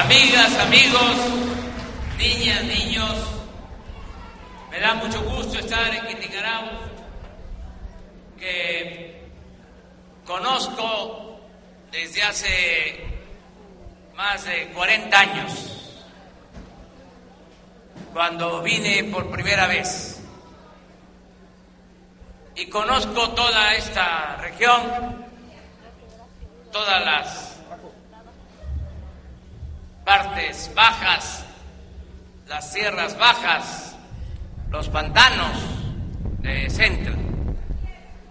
Amigas, amigos, niñas, niños, me da mucho gusto estar en Quinticarao, que conozco desde hace más de 40 años, cuando vine por primera vez. Y conozco toda esta región, todas las partes bajas, las sierras bajas, los pantanos de centro,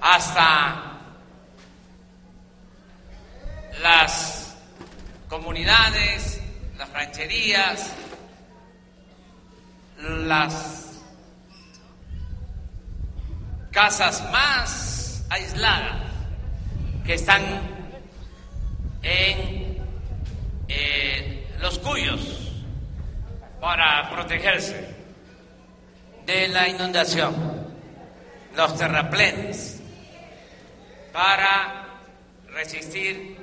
hasta las comunidades, las rancherías, las casas más aisladas que están en eh, los cuyos para protegerse de la inundación, los terraplenes, para resistir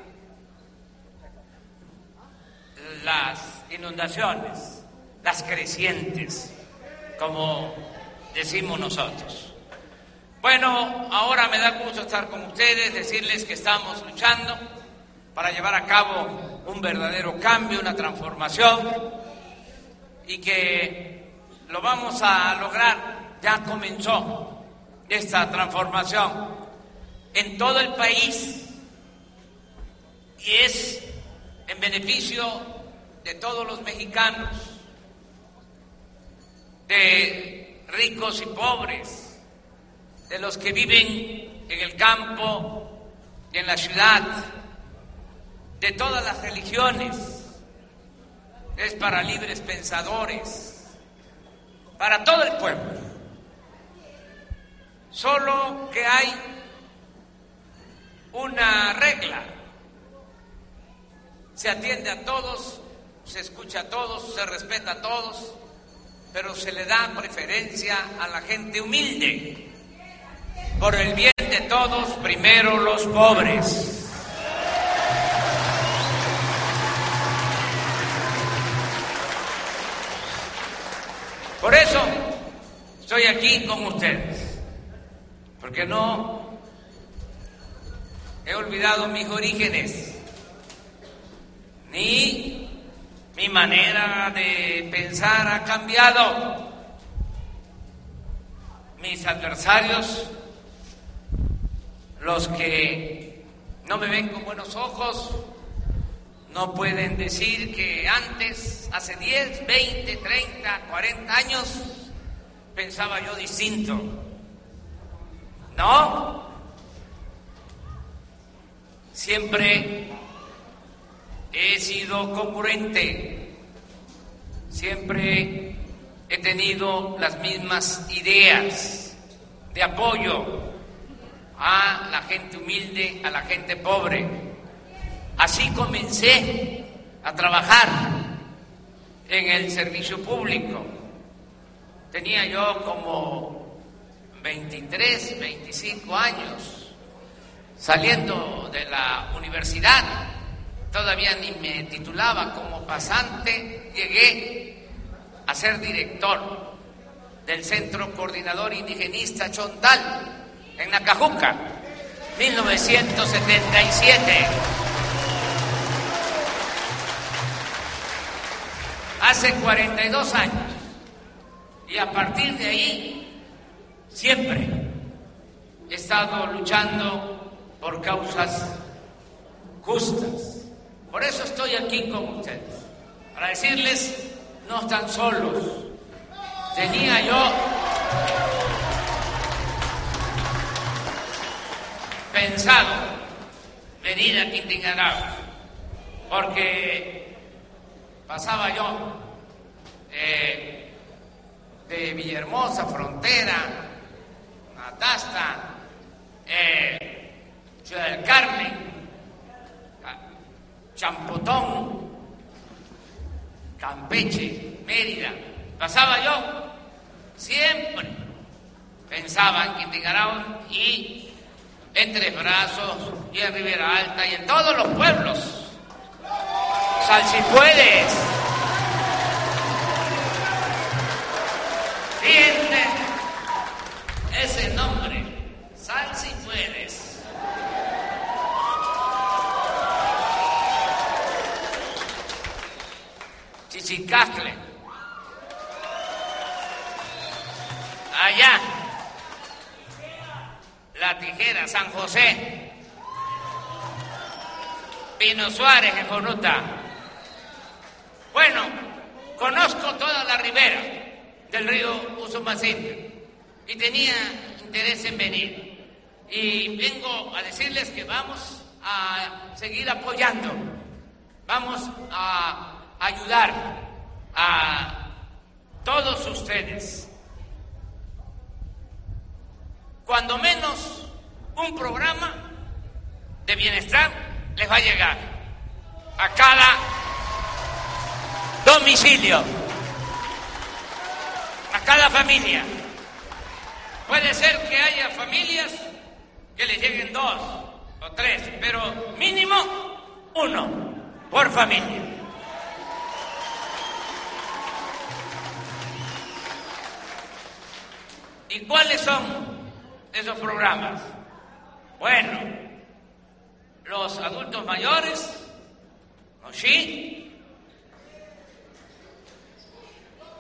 las inundaciones, las crecientes, como decimos nosotros. Bueno, ahora me da gusto estar con ustedes, decirles que estamos luchando para llevar a cabo un verdadero cambio, una transformación y que lo vamos a lograr. Ya comenzó esta transformación en todo el país y es en beneficio de todos los mexicanos, de ricos y pobres, de los que viven en el campo y en la ciudad de todas las religiones, es para libres pensadores, para todo el pueblo. Solo que hay una regla. Se atiende a todos, se escucha a todos, se respeta a todos, pero se le da preferencia a la gente humilde. Por el bien de todos, primero los pobres. Por eso estoy aquí con ustedes, porque no he olvidado mis orígenes, ni mi manera de pensar ha cambiado. Mis adversarios, los que no me ven con buenos ojos, no pueden decir que antes, hace 10, 20, 30, 40 años, pensaba yo distinto. No. Siempre he sido congruente. Siempre he tenido las mismas ideas de apoyo a la gente humilde, a la gente pobre Así comencé a trabajar en el servicio público. Tenía yo como 23, 25 años saliendo de la universidad. Todavía ni me titulaba como pasante. Llegué a ser director del Centro Coordinador Indigenista Chontal en Nacajuca, 1977. Hace 42 años. Y a partir de ahí, siempre he estado luchando por causas justas. Por eso estoy aquí con ustedes, para decirles, no están solos. Tenía yo pensado venir a Quintingarao, porque pasaba yo eh, de Villahermosa, Frontera, Natasta, eh, Ciudad del Carmen, Champotón, Campeche, Mérida. Pasaba yo, siempre pensaba en Quintigarao y en Tres Brazos y en Ribera Alta y en todos los pueblos Sal si puedes. Siente ese nombre. Sal si puedes. Chichicacle. Allá. La Tijera, San José. Pino Suárez en Jonuta. Bueno, toda la ribera del río Usumacinta y tenía interés en venir. Y vengo a decirles que vamos a seguir apoyando, vamos a ayudar a todos ustedes. Cuando menos un programa de bienestar les va a llegar a cada domicilio, cada familia. Puede ser que haya familias que les lleguen dos o tres, pero mínimo uno por familia. ¿Y cuáles son esos programas? Bueno, los adultos mayores, ¿sí?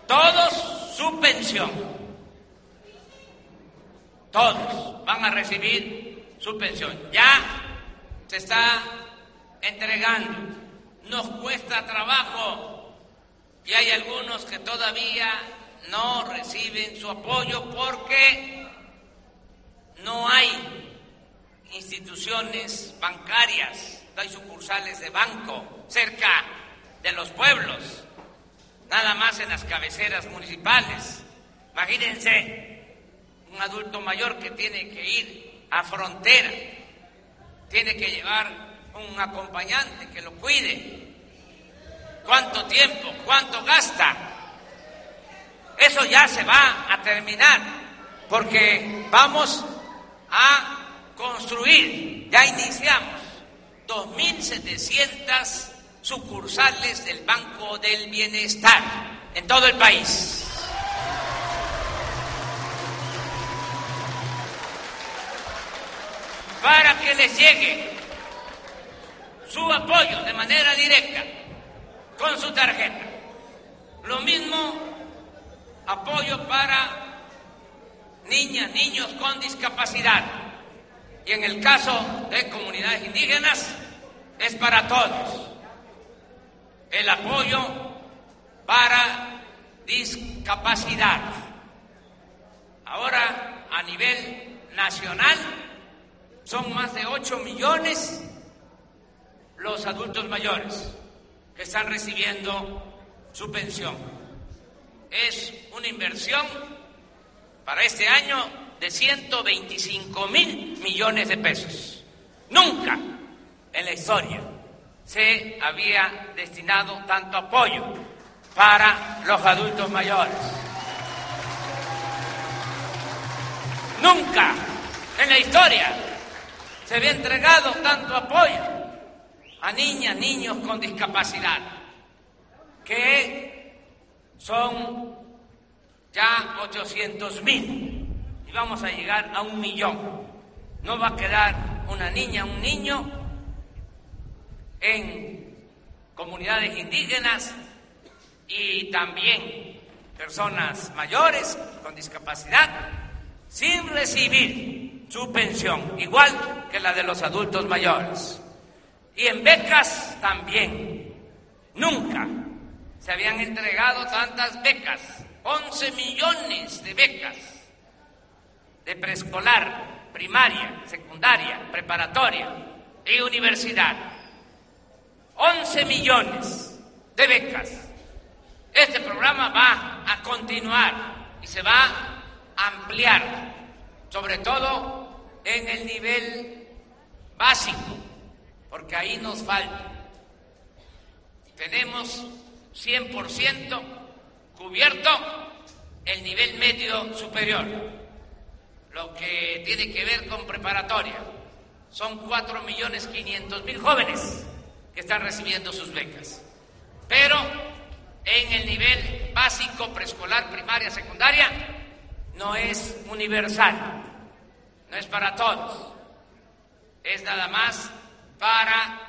Todos su pensión. Todos van a recibir su pensión. Ya se está entregando. Nos cuesta trabajo y hay algunos que todavía no reciben su apoyo porque no hay instituciones bancarias, no hay sucursales de banco cerca de los pueblos, nada más en las cabeceras municipales. Imagínense un adulto mayor que tiene que ir a frontera, tiene que llevar un acompañante que lo cuide. ¿Cuánto tiempo? ¿Cuánto gasta? Eso ya se va a terminar porque vamos a construir, ya iniciamos, 2.700 sucursales del Banco del Bienestar en todo el país. Para que les llegue su apoyo de manera directa con su tarjeta. Lo mismo apoyo para niñas, niños con discapacidad y en el caso de comunidades indígenas es para todos. El apoyo para discapacidad. Ahora, a nivel nacional, son más de 8 millones los adultos mayores que están recibiendo su pensión. Es una inversión para este año de 125 mil millones de pesos. Nunca en la historia se había destinado tanto apoyo para los adultos mayores. Nunca en la historia se había entregado tanto apoyo a niñas, niños con discapacidad, que son ya 800 mil y vamos a llegar a un millón. No va a quedar una niña, un niño en comunidades indígenas y también personas mayores con discapacidad sin recibir su pensión, igual que la de los adultos mayores. Y en becas también. Nunca se habían entregado tantas becas, 11 millones de becas de preescolar, primaria, secundaria, preparatoria y universidad. 11 millones de becas. Este programa va a continuar y se va a ampliar, sobre todo en el nivel básico, porque ahí nos falta. Tenemos 100% cubierto el nivel medio superior lo que tiene que ver con preparatoria. Son cuatro millones quinientos mil jóvenes que están recibiendo sus becas. Pero en el nivel básico, preescolar, primaria, secundaria, no es universal, no es para todos, es nada más para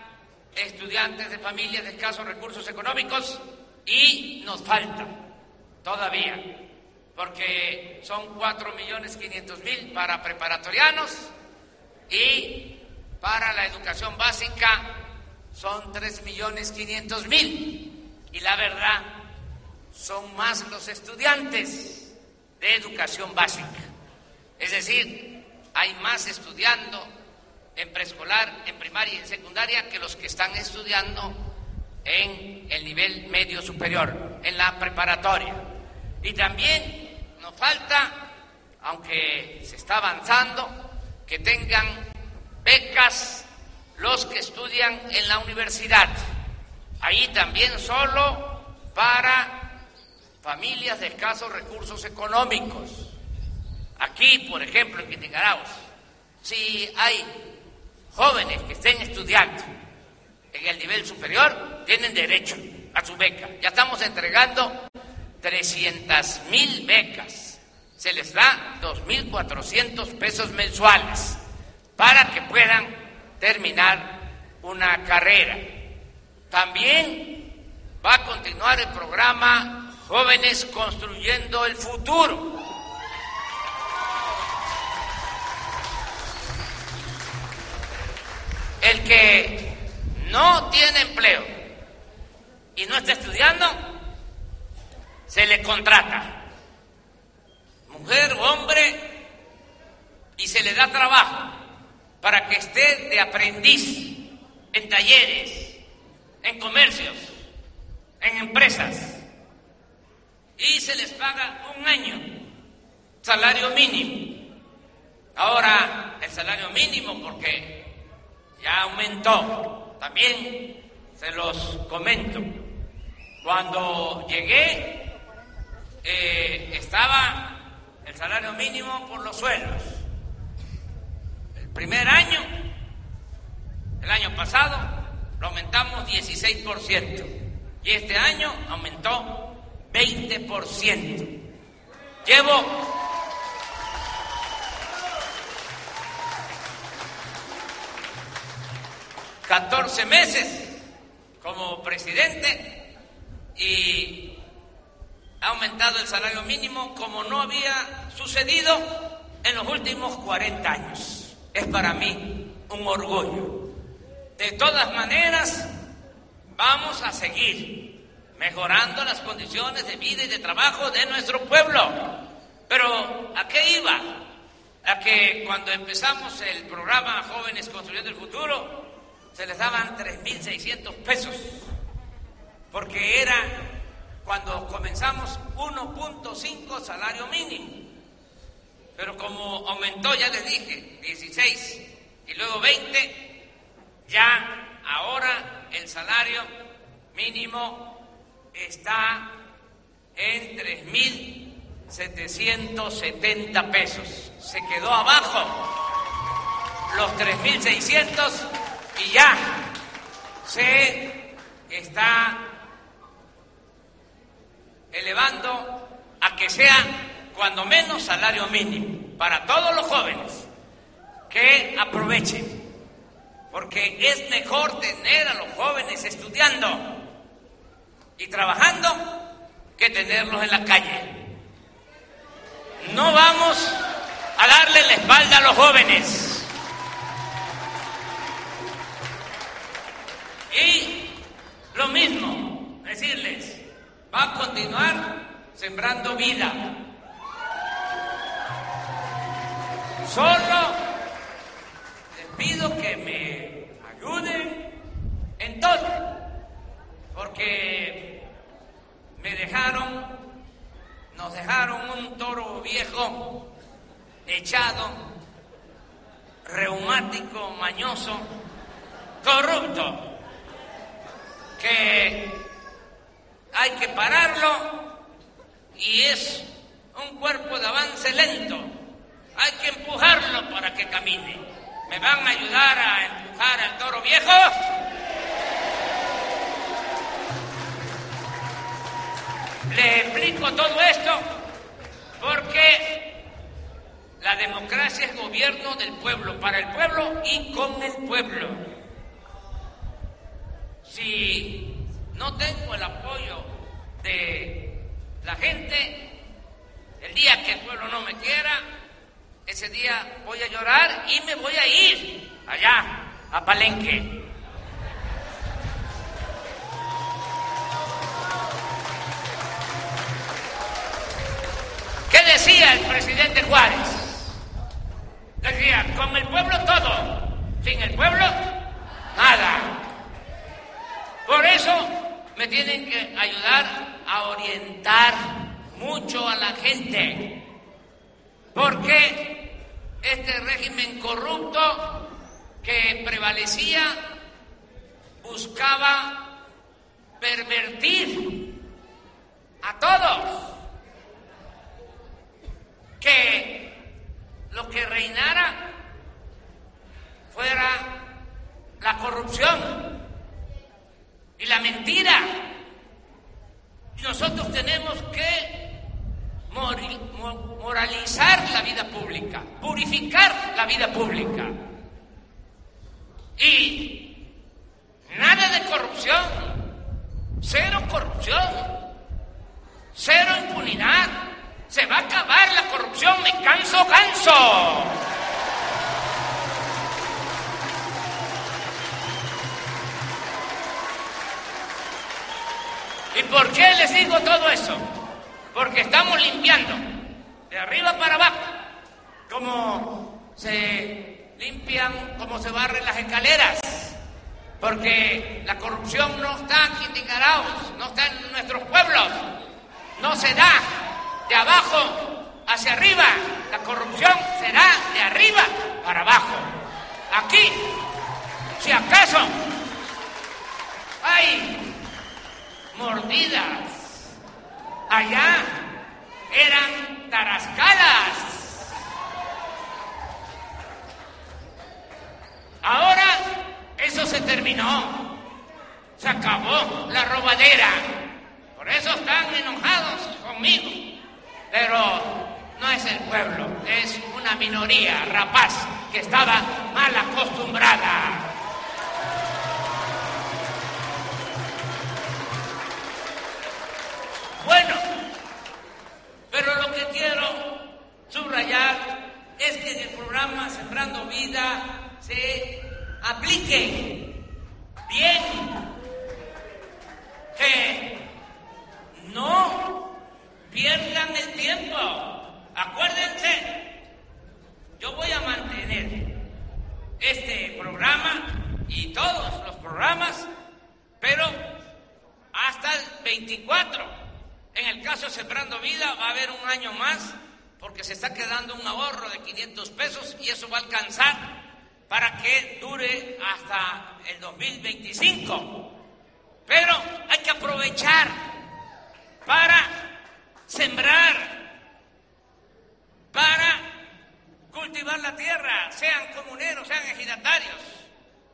estudiantes de familias de escasos recursos económicos y nos falta todavía, porque son cuatro millones quinientos mil para preparatorianos y para la educación básica son tres millones quinientos mil. Y la verdad, son más los estudiantes de educación básica. Es decir, hay más estudiando en preescolar, en primaria y en secundaria que los que están estudiando en el nivel medio superior, en la preparatoria. Y también nos falta, aunque se está avanzando, que tengan becas los que estudian en la universidad. Ahí también solo para familias de escasos recursos económicos. Aquí, por ejemplo, en Quintigaraos, si hay jóvenes que estén estudiando en el nivel superior, tienen derecho a su beca. Ya estamos entregando 300 mil becas. Se les da 2.400 pesos mensuales para que puedan terminar una carrera. También va a continuar el programa Jóvenes Construyendo el Futuro. El que no tiene empleo y no está estudiando, se le contrata, mujer hombre, y se le da trabajo para que esté de aprendiz en talleres, en comercios, en empresas. Y se les paga un año, salario mínimo. Ahora el salario mínimo, porque ya aumentó, también se los comento. Cuando llegué, eh, estaba el salario mínimo por los suelos. Primer año, el año pasado, lo aumentamos 16% y este año aumentó 20%. Llevo ...14 meses como presidente y ha aumentado el salario mínimo como no había sucedido en los últimos 40 años. Es para mí un orgullo. De todas maneras, vamos a seguir mejorando las condiciones de vida y de trabajo de nuestro pueblo. Pero ¿a qué iba? A que cuando empezamos el programa Jóvenes Construyendo el Futuro, se les daban 3.600 pesos, porque era cuando comenzamos 1.5 salario mínimo. Pero como aumentó, ya les dije, 16 y luego 20, ya ahora el salario mínimo está en 3.770 pesos. Se quedó abajo los 3.600 y ya se está elevando a que sea cuando menos salario mínimo para todos los jóvenes que aprovechen porque es mejor tener a los jóvenes estudiando y trabajando que tenerlos en la calle. No vamos a darle la espalda a los jóvenes. Y lo mismo, decirles, va a continuar sembrando vida. Solo pido que me ayuden en todo, porque me dejaron, nos dejaron un toro viejo, echado, reumático, mañoso, corrupto, que hay que pararlo y es un cuerpo de avance lento, hay que empujarlo para que camine. ¿Me van a ayudar a empujar al toro viejo? Le explico todo esto porque la democracia es gobierno del pueblo, para el pueblo y con el pueblo. Si no tengo el apoyo de la gente, el día que el pueblo no me quiera, ese día voy a llorar y me voy a ir allá, a Palenque. ¿Qué decía el presidente Juárez? Decía, con el pueblo todo, sin el pueblo nada. Por eso me tienen que ayudar a orientar mucho a la gente. Porque este régimen corrupto que prevalecía buscaba pervertir a todos que lo que reinara fuera la corrupción y la mentira. Y nosotros tenemos que moralizar la vida pública, purificar la vida pública. Y nada de corrupción, cero corrupción, cero impunidad. Se va a acabar la corrupción, me canso, canso. ¿Y por qué les digo todo eso? Porque estamos limpiando de arriba para abajo, como se limpian, como se barren las escaleras. Porque la corrupción no está en Quintingaraos, no está en nuestros pueblos, no se da de abajo hacia arriba. La corrupción será de arriba para abajo. Aquí, si acaso hay mordidas, allá eran tarascalas. Ahora eso se terminó, se acabó la robadera. Por eso están enojados conmigo. Pero no es el pueblo, es una minoría rapaz que estaba mal acostumbrada. Bueno, pero lo que quiero subrayar es que en el programa Sembrando Vida se aplique bien, que no pierdan el tiempo. Acuérdense, yo voy a mantener este programa y todos los programas, pero hasta el 24. En el caso de Sembrando Vida va a haber un año más porque se está quedando un ahorro de 500 pesos y eso va a alcanzar para que dure hasta el 2025. Pero hay que aprovechar para sembrar, para cultivar la tierra, sean comuneros, sean ejidatarios,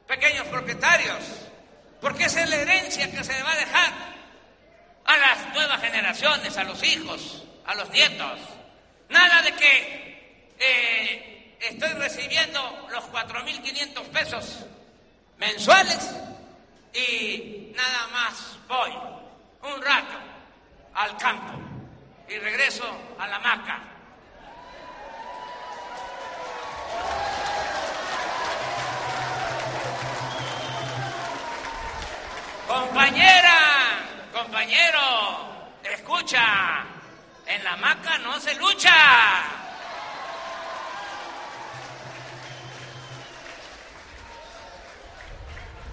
pequeños propietarios, porque esa es la herencia que se va a dejar a las nuevas generaciones, a los hijos, a los nietos. Nada de que eh, estoy recibiendo los 4.500 pesos mensuales y nada más voy un rato al campo y regreso a la maca. Compañera, compañero, escucha, en la maca no se lucha.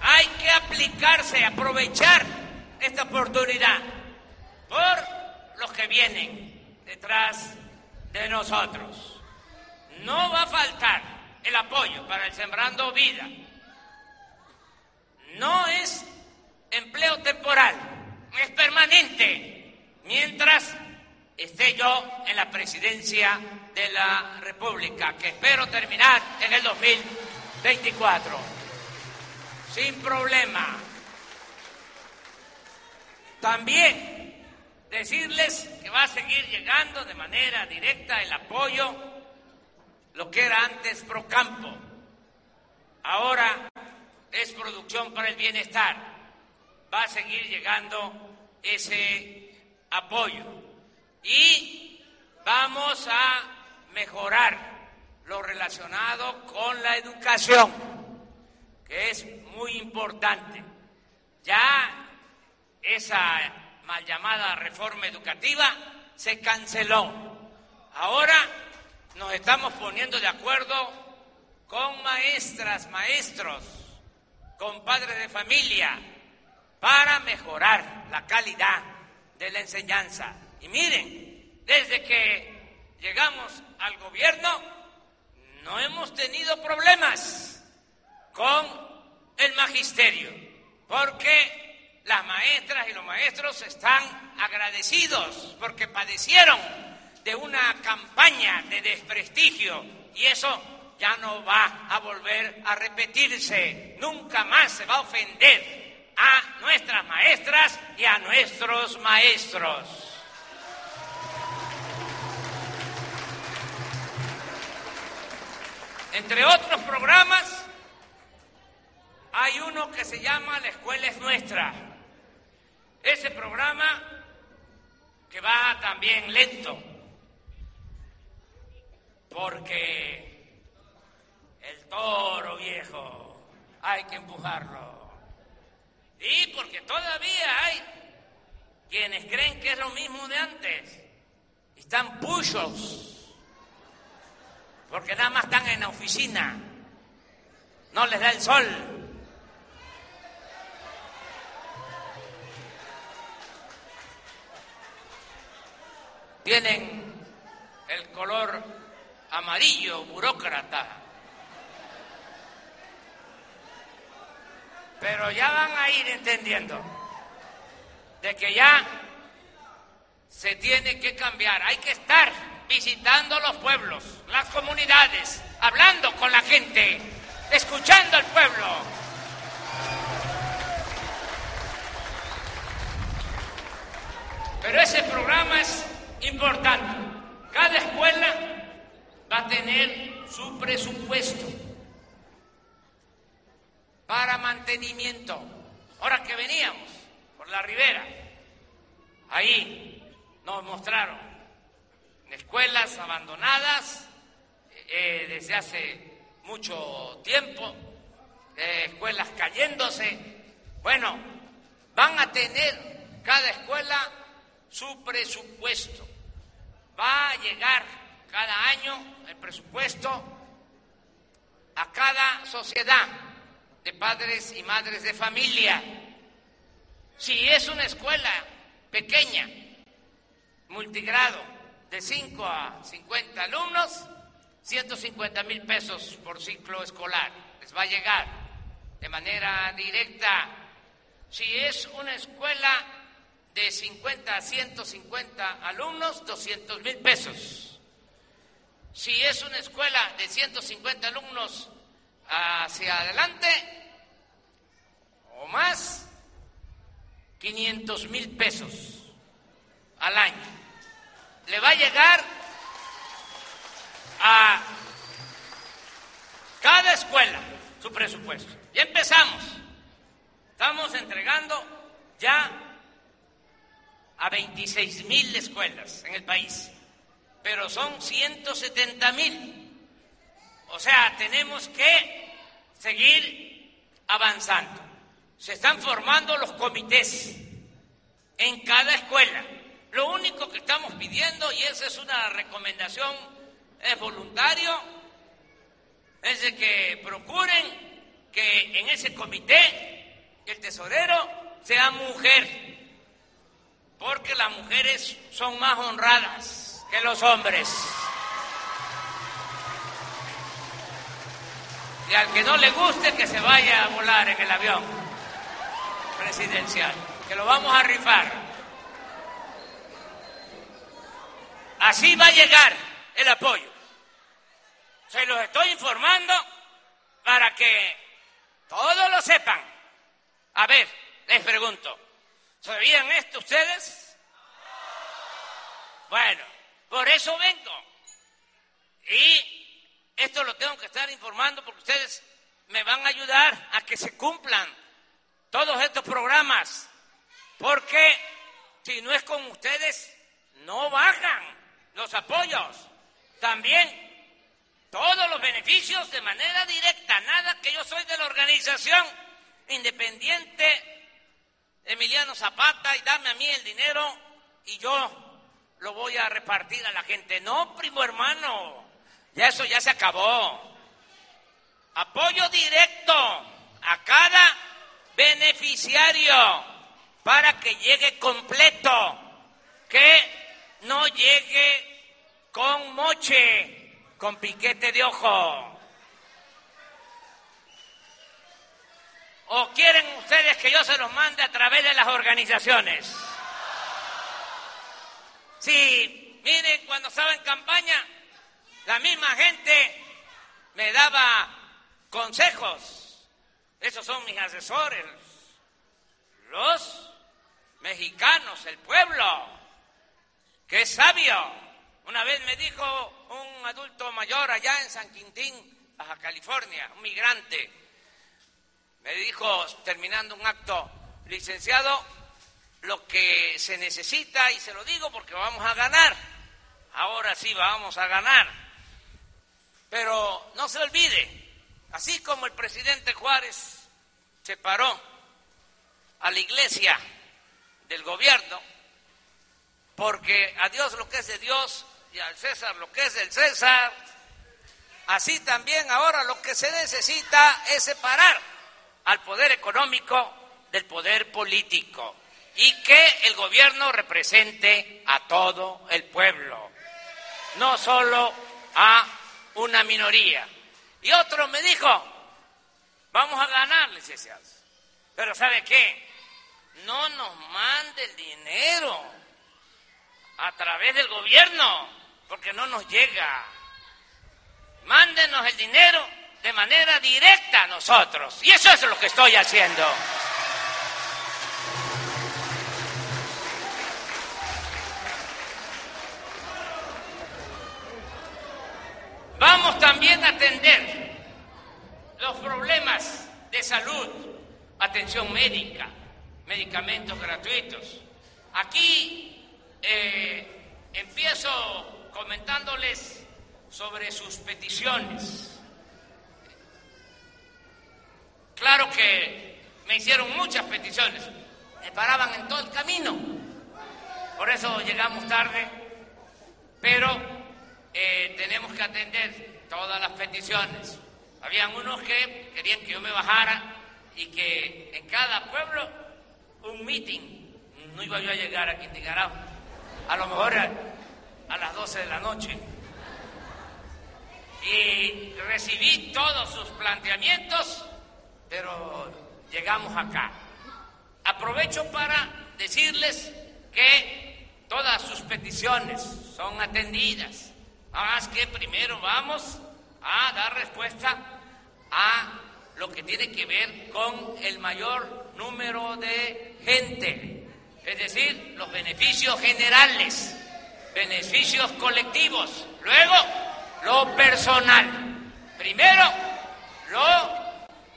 Hay que aplicarse, aprovechar esta oportunidad por los que vienen detrás de nosotros. No va a faltar el apoyo para el Sembrando Vida. No es empleo temporal, es permanente, mientras esté yo en la presidencia de la República, que espero terminar en el 2024. Sin problema. También decirles que va a seguir llegando de manera directa el apoyo, lo que era antes Procampo, ahora es Producción para el Bienestar. Va a seguir llegando ese apoyo. Y vamos a mejorar lo relacionado con la educación, que es muy importante. Ya esa mal llamada reforma educativa se canceló. Ahora nos estamos poniendo de acuerdo con maestras, maestros, con padres de familia, para mejorar la calidad de la enseñanza. Y miren, desde que llegamos al gobierno, no hemos tenido problemas con el magisterio, porque las maestras y los maestros están agradecidos porque padecieron de una campaña de desprestigio y eso ya no va a volver a repetirse, nunca más se va a ofender a nuestras maestras y a nuestros maestros. Entre otros programas, hay uno que se llama La Escuela es Nuestra. Ese programa que va también lento, porque el toro viejo hay que empujarlo. Y porque todavía hay quienes creen que es lo mismo de antes. Están puchos porque nada más están en la oficina, no les da el sol. Tienen el color amarillo, burócrata. Pero ya van a ir entendiendo de que ya se tiene que cambiar, hay que estar visitando los pueblos, las comunidades, hablando con la gente, escuchando al pueblo. Pero ese programa es importante. Cada escuela va a tener su presupuesto para mantenimiento. Ahora que veníamos por la ribera, ahí nos mostraron escuelas abandonadas eh, desde hace mucho tiempo, eh, escuelas cayéndose. Bueno, van a tener cada escuela su presupuesto. Va a llegar cada año el presupuesto a cada sociedad de padres y madres de familia. Si es una escuela pequeña, multigrado, de 5 a 50 alumnos, 150 mil pesos por ciclo escolar. Les va a llegar de manera directa. Si es una escuela de 50 a 150 alumnos, 200 mil pesos. Si es una escuela de 150 alumnos hacia adelante o más, 500 mil pesos al año le va a llegar a cada escuela su presupuesto. Ya empezamos. Estamos entregando ya a 26 mil escuelas en el país, pero son 170 mil. O sea, tenemos que seguir avanzando. Se están formando los comités en cada escuela lo único que estamos pidiendo, y esa es una recomendación, es voluntario, es de que procuren que en ese comité el tesorero sea mujer, porque las mujeres son más honradas que los hombres. Y al que no le guste, que se vaya a volar en el avión presidencial, que lo vamos a rifar. Así va a llegar el apoyo. Se los estoy informando para que todos lo sepan. A ver, les pregunto, ¿sabían esto ustedes? Bueno, por eso vengo. Y esto lo tengo que estar informando porque ustedes me van a ayudar a que se cumplan todos estos programas. Porque si no es con ustedes, no bajan los apoyos. También todos los beneficios de manera directa, nada que yo soy de la organización independiente Emiliano Zapata y dame a mí el dinero y yo lo voy a repartir a la gente. No, primo hermano, ya eso ya se acabó. Apoyo directo a cada beneficiario para que llegue completo, que no llegue con moche, con piquete de ojo. ¿O quieren ustedes que yo se los mande a través de las organizaciones? Sí, miren, cuando estaba en campaña, la misma gente me daba consejos. Esos son mis asesores, los mexicanos, el pueblo, que sabio. Una vez me dijo un adulto mayor allá en San Quintín, Baja California, un migrante, me dijo, terminando un acto, licenciado, lo que se necesita, y se lo digo porque vamos a ganar, ahora sí vamos a ganar, pero no se olvide, así como el presidente Juárez se paró a la iglesia del gobierno, porque a Dios lo que es de Dios y al César lo que es del César, así también ahora lo que se necesita es separar al poder económico del poder político y que el gobierno represente a todo el pueblo, no solo a una minoría. Y otro me dijo, vamos a ganar, licenciados. Pero ¿sabe qué? No nos mande el dinero a través del gobierno, porque no nos llega. Mándenos el dinero de manera directa a nosotros. Y eso es lo que estoy haciendo. Vamos también a atender los problemas de salud, atención médica, medicamentos gratuitos. Aquí eh, empiezo comentándoles sobre sus peticiones. Claro que me hicieron muchas peticiones, me paraban en todo el camino, por eso llegamos tarde, pero eh, tenemos que atender todas las peticiones. Habían unos que querían que yo me bajara y que en cada pueblo un meeting, no iba yo a llegar a Quintigarao, a lo mejor a las 12 de la noche. Y recibí todos sus planteamientos pero llegamos acá. Aprovecho para decirles que todas sus peticiones son atendidas. Más que primero vamos a dar respuesta a lo que tiene que ver con el mayor número de gente, es decir, los beneficios generales, beneficios colectivos, luego lo personal, primero lo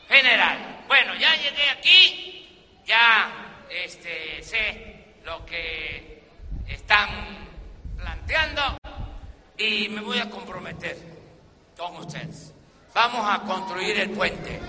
general. Bueno, ya llegué aquí, ya este, sé lo que están planteando y me voy a comprometer con ustedes. Vamos a construir el puente.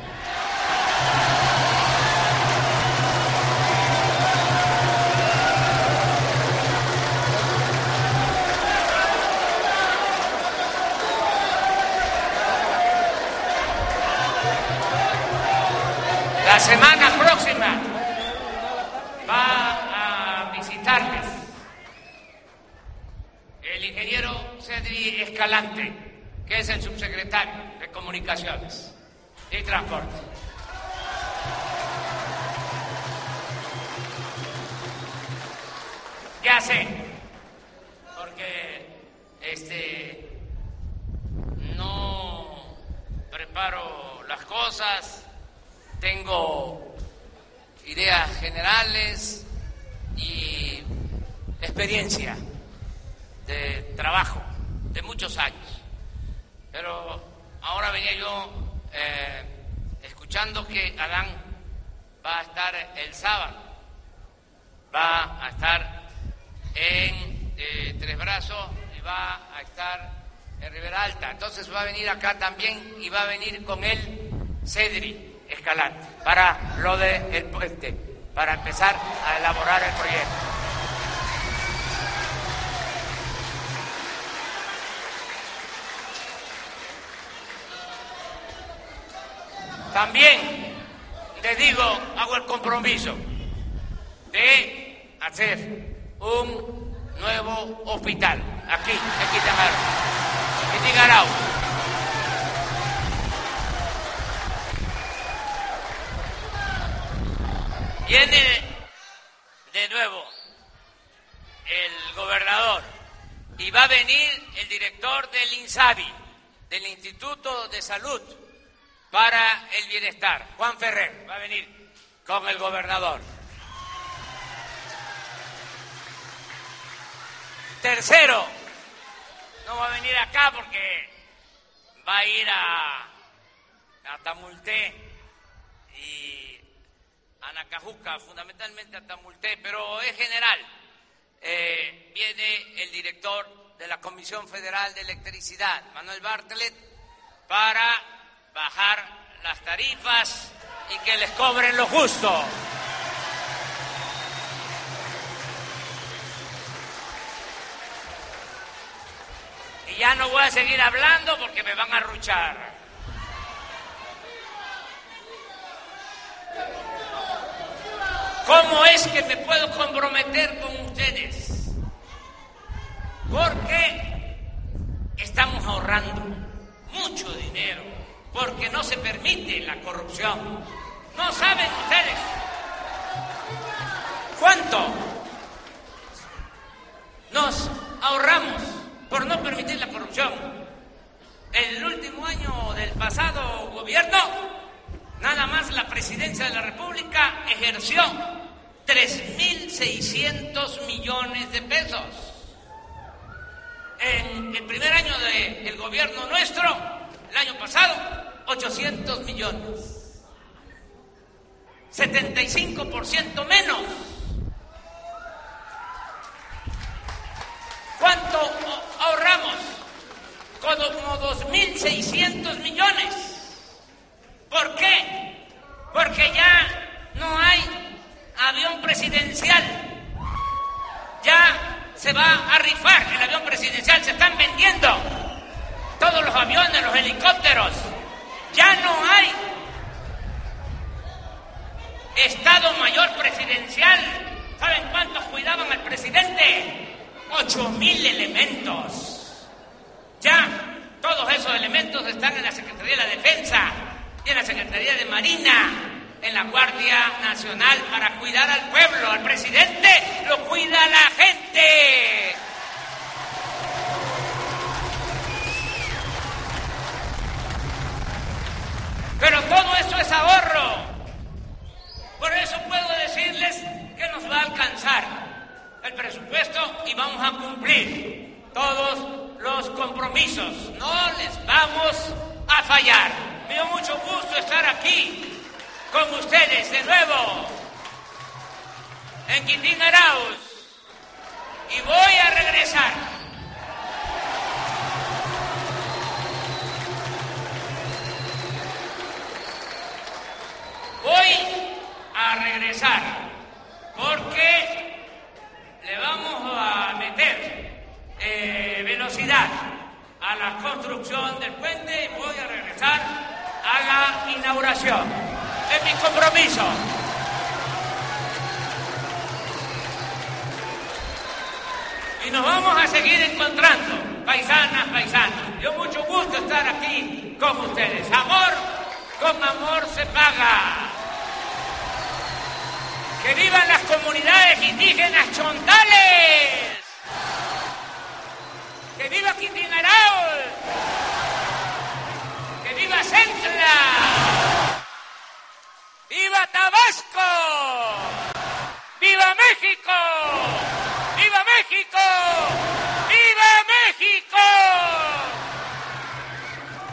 La semana próxima va a visitarles el ingeniero Cedri Escalante, que es el subsecretario de Comunicaciones y Transporte. Ya sé, porque este no preparo las cosas tengo ideas generales y experiencia. de trabajo de muchos años. Pero ahora venía yo eh, escuchando que Adán va a estar el sábado, va a estar en eh, Tres Brazos y va a estar en Rivera Alta. Entonces va a venir acá también y va a venir con él Cedri Escalante para lo de puente, para empezar a elaborar el proyecto. También les digo, hago el compromiso de hacer un nuevo hospital. Aquí, en Quintana en Tigarao. Viene de nuevo el gobernador y va a venir el director del INSABI, del Instituto de Salud para el Bienestar, Juan Ferrer, va a venir con el gobernador. Tercero, no va a venir acá porque va a ir a, a Tamulté y a Nacajuca, fundamentalmente a Tamulté, pero es general. Eh, viene el director de la Comisión Federal de Electricidad, Manuel Bartlett, para bajar las tarifas y que les cobren lo justo. Y ya no voy a seguir hablando porque me van a ruchar. ¿Cómo es que me puedo comprometer con ustedes? Porque estamos ahorrando mucho dinero, porque no se permite la corrupción. ¿No saben ustedes cuánto nos ahorramos por no permitir la corrupción? El último año del pasado gobierno Nada más la presidencia de la República ejerció 3.600 millones de pesos. En el primer año del gobierno nuestro, el año pasado, 800 millones. 75% menos. ¿Cuánto ahorramos? Como 2.600 millones. ¿Por qué? Porque ya no hay avión presidencial. Ya se va a rifar el avión presidencial, se están vendiendo todos los aviones, los helicópteros. Ya no hay Estado Mayor Presidencial. ¿Saben cuántos cuidaban al presidente? Ocho mil elementos. Ya todos esos elementos están en la Secretaría de la Defensa en la Secretaría de Marina, en la Guardia Nacional para cuidar al pueblo, al presidente, lo cuida la gente. Pero todo eso es ahorro. Por eso puedo decirles que nos va a alcanzar el presupuesto y vamos a cumplir todos los compromisos. No les vamos a fallar. Me dio mucho gusto estar aquí con ustedes de nuevo en Quintín Arauz y voy a regresar.